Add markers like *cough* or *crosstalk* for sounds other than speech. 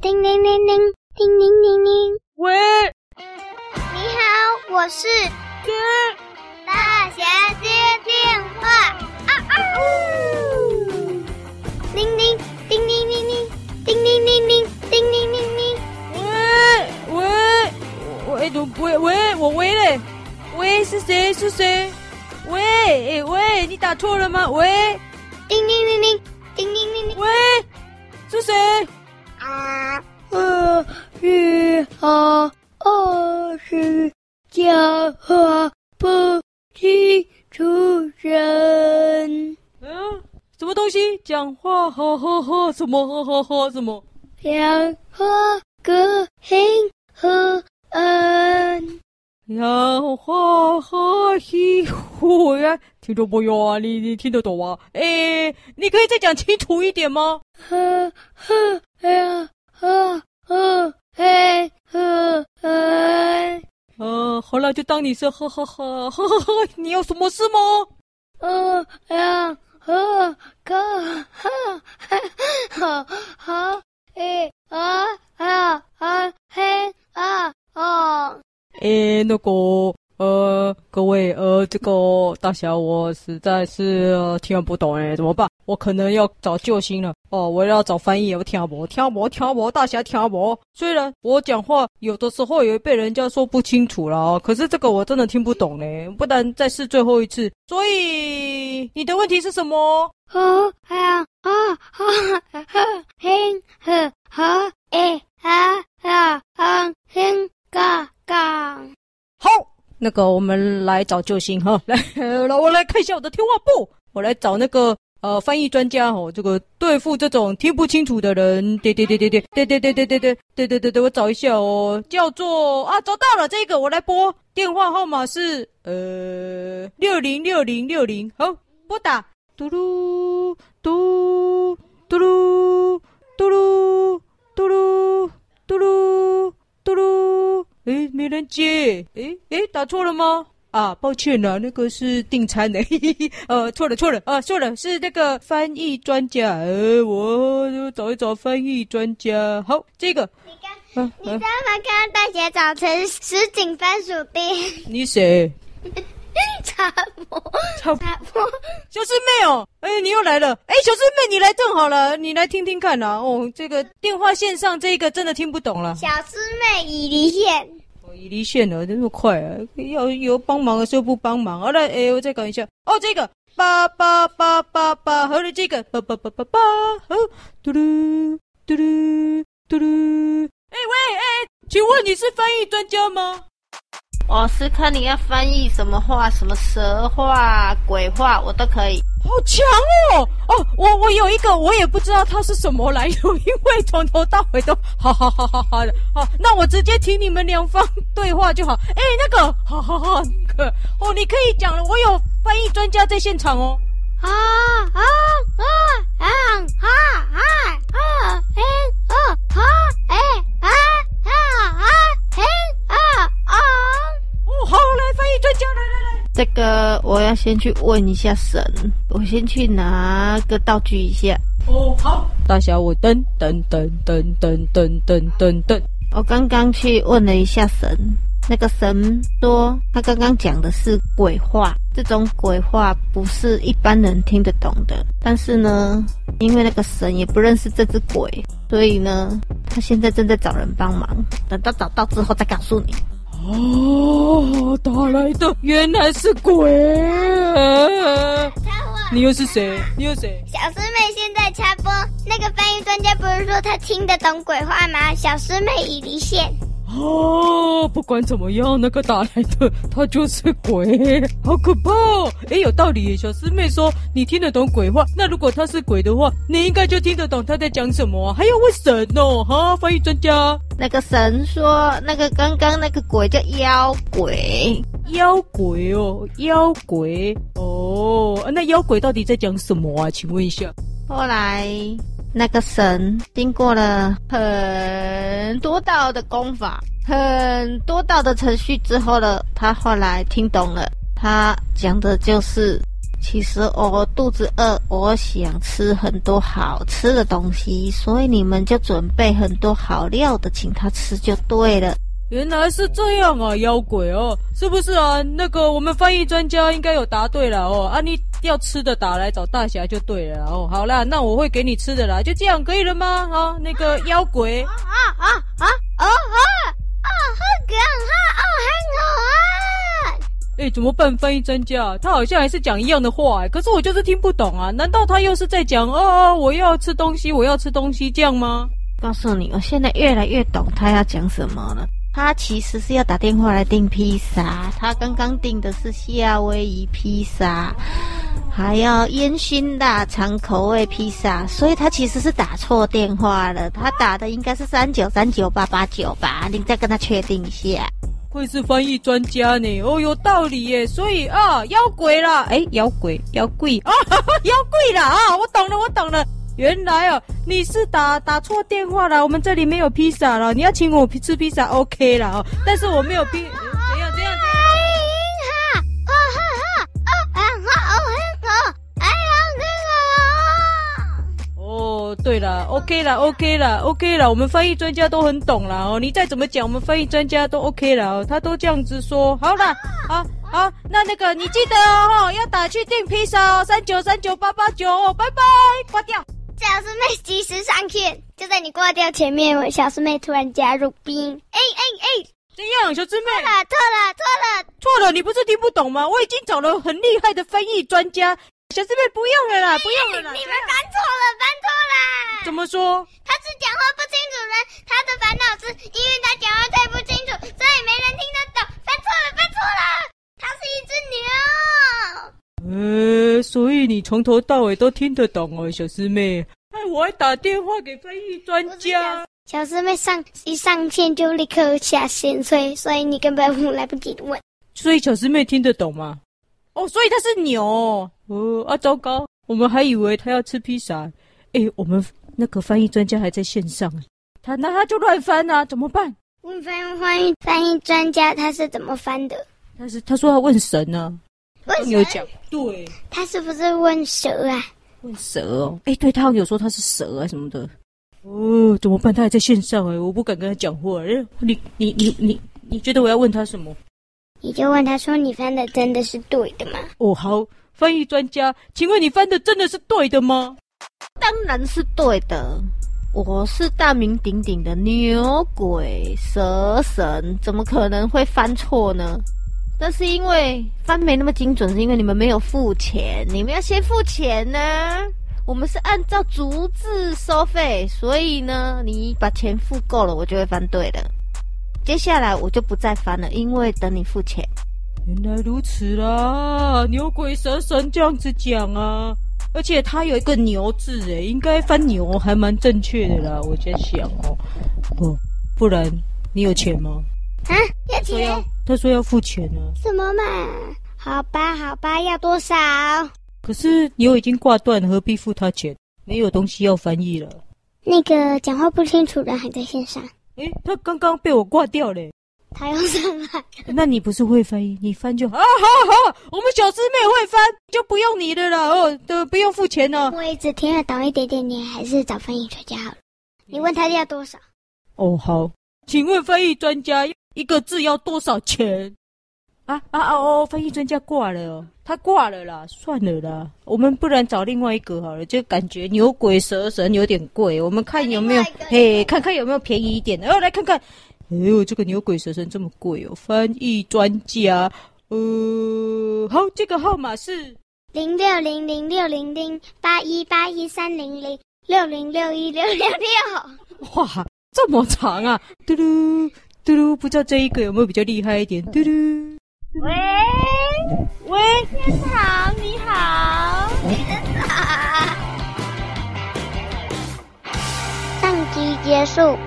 叮铃铃铃，叮铃铃铃。喂，你好，我是接大侠接电话。啊啊！铃铃，叮铃铃铃，叮铃铃铃，叮铃铃铃。喂喂，喂喂喂，我喂嘞，喂是谁？是谁？喂，诶喂，你打错了吗？喂，叮铃铃铃，叮铃铃铃。喂，是谁？啊二十啊二十讲话不清楚人。嗯什么东西？讲话呵呵呵什么呵呵呵什么？两河隔黑河嗯两话和西湖呀听懂没有啊？你你听得懂吗？哎，你可以再讲清楚一点吗？呵呵呀。呵呵嘿呵嘿，呃，好了，就当你是呵呵呵呵呵呵，你有什么事吗？呃呀呵个哈哈好好诶啊啊啊嘿啊哦，诶，那个。呃，各位，这个大侠我实在是、听不懂哎，怎么办？我可能要找救星了哦，我要找翻译，我听不，听不，听不，大侠听不。虽然我讲话有的时候也被人家说不清楚了，可是这个我真的听不懂嘞，不然再试最后一次。所以你的问题是什么？哦，啊啊啊啊嘿呵好诶啊啊啊嘿嘎嘎好。那个，我们来找救星哈，*laughs* 来，来，我来看一下我的电话簿，我来找那个呃翻译专家哦，这个对付这种听不清楚的人，对对对对对对对对对对对对对对对，我找一下哦，叫做啊，找到了这个，我来拨电话号码是呃六零六零六零，好，拨打，嘟噜嘟嘟噜嘟噜嘟噜嘟噜嘟噜。诶，没人接，诶诶，打错了吗？啊，抱歉了，那个是订餐的，*laughs* 呃，错了错了，啊，错了，是那个翻译专家，呃，我就找一找翻译专家，好，这个，你刚，啊、你知道吗？刚刚大姐找成石井番薯冰，你谁？*laughs* 插播，插播，小师妹哦，哎，你又来了，哎，小师妹，你来正好了，你来听听看呐，哦，这个电话线上这个真的听不懂了，小师妹已离线。哦已离线了，这么快啊！要有帮忙的时候不帮忙。好了，哎，我再搞一下。哦，这个八八八八八，好了，这个八八八八八，好，嘟噜嘟噜嘟噜。哎喂哎，请问你是翻译专家吗？我是看你要翻译什么话，什么蛇话、鬼话，我都可以。好强哦！哦，我我有一个，我也不知道它是什么来由，因为从头到尾都好好好好好的。好，那我直接听你们两方对话就好。哎，那个，好好好，那个，哦，你可以讲了，我有翻译专家在现场哦。啊啊啊啊啊啊啊！哎来翻译专家来来来。这个我要先去问一下神，我先去拿个道具一下。哦，好，大小，我噔噔噔噔噔噔噔噔噔。我刚刚去问了一下神，那个神说他刚刚讲的是鬼话，这种鬼话不是一般人听得懂的。但是呢，因为那个神也不认识这只鬼，所以呢，他现在正在找人帮忙，等到找到之后再告诉你。哦，打来的原来是鬼！你又是谁？你又是谁？小师妹现在插播，那个翻译专家不是说他听得懂鬼话吗？小师妹已离线。哦，不管怎么样，那个打来的 *laughs* 他就是鬼，好可怕哦！哎，有道理耶。小师妹说你听得懂鬼话，那如果他是鬼的话，你应该就听得懂他在讲什么啊。还要问神哦，哈，翻译专家。那个神说，那个刚刚那个鬼叫妖鬼，妖鬼哦，妖鬼哦，那妖鬼到底在讲什么啊？请问一下。后来。那个神经过了很多道的功法，很多道的程序之后呢，他后来听懂了，他讲的就是其实我肚子饿，我想吃很多好吃的东西，所以你们就准备很多好料的，请他吃就对了。原来是这样啊，妖鬼哦，是不是啊？那个我们翻译专家应该有答对了哦。啊，你要吃的打来找大侠就对了哦。好啦，那我会给你吃的啦，就这样可以了吗？啊，那个妖鬼啊啊啊啊啊啊，好可爱哦，很好啊。哎，怎么办？翻译专家他好像还是讲一样的话哎，可是我就是听不懂啊。难道他又是在讲哦，我要吃东西，我要吃东西这样吗？告诉你，我现在越来越懂他要讲什么了。他其实是要打电话来订披萨，他刚刚订的是夏威夷披萨，还要烟熏腊肠口味披萨，所以他其实是打错电话了。他打的应该是三九三九八八九吧？你再跟他确定一下。会是翻译专家呢？哦，有道理耶。所以啊，妖鬼啦，哎，妖鬼，妖怪啊，妖怪啦 *laughs* 啊，我懂了，我懂了。原来哦，你是打打错电话了，我们这里没有披萨了。你要请我吃披萨，OK 了哦。但是我没有披，怎样怎样？哈，哦哈哈，哦啊哈，哦很好，哎呀，很好。哦，对了，OK 了，OK 了，OK 了。我们翻译专家都很懂了哦。你再怎么讲，我们翻译专家都 OK 了哦。他都这样子说，好了，好好，那那个你记得哦，要打去订披萨哦，三九三九八八九哦，拜拜，挂掉。小师妹及时上线，就在你挂掉前面，我小师妹突然加入兵。哎哎哎，怎样，小师妹？错了错了错了错了！你不是听不懂吗？我已经找了很厉害的翻译专家，小师妹不用了啦，不用了啦。你们翻错了，翻错了。怎么说？他是讲话不清楚人，他的烦恼是因为他讲话太不清楚，所以没人听得懂。翻错了，翻错了。他是一只牛。呃，所以你从头到尾都听得懂哦，小师妹。哎，我还打电话给翻译专家。小师妹上一上线就立刻下线，所以所以你根本来不及问。所以小师妹听得懂吗？哦，所以他是牛哦。哦啊，糟糕，我们还以为他要吃披萨。哎，我们那个翻译专家还在线上，他那他就乱翻啊，怎么办？问翻翻译翻译专家他是怎么翻的？他是他说要问神呢、啊。有讲对，他是不是问蛇啊？问蛇哦，哎，对，他有说他是蛇啊什么的。哦，怎么办？他还在线上哎，我不敢跟他讲话。哎，你你你你，你觉得我要问他什么？你就问他说：“你翻的真的是对的吗？”哦，好，翻译专家，请问你翻的真的是对的吗？当然是对的，我是大名鼎鼎的牛鬼蛇神，怎么可能会翻错呢？那是因为翻没那么精准，是因为你们没有付钱，你们要先付钱呢、啊。我们是按照逐字收费，所以呢，你把钱付够了，我就会翻对的。接下来我就不再翻了，因为等你付钱。原来如此啦，牛鬼蛇神这样子讲啊，而且它有一个牛字，诶，应该翻牛还蛮正确的啦。我在想哦，哦，不然你有钱吗？啊，要钱？他说要付钱呢。什么嘛？好吧，好吧，要多少？可是牛已经挂断，何必付他钱？没有东西要翻译了。那个讲话不清楚的还在线上。诶，他刚刚被我挂掉了。他又上来。那你不是会翻译？你翻就好。啊，好好，我们小师妹会翻，就不用你的了哦，都不用付钱了。我也只听得懂一点点，你还是找翻译专家好了。你问他要多少？哦，好，请问翻译专家。一个字要多少钱？啊啊啊！哦，翻译专家挂了哦，他挂了啦，算了啦，我们不然找另外一个好了，就感觉牛鬼蛇神有点贵，我们看有没有，嘿，看看有没有便宜一点的，哦，来看看，哎呦，这个牛鬼蛇神这么贵哦，翻译专家，呃，好，这个号码是零六零零六零零八一八一三零零六零六一六六六，哇，这么长啊，嘟噜。嘟噜，不知道这一个有没有比较厉害一点？嘟噜，喂喂，天堂你好，上集结束。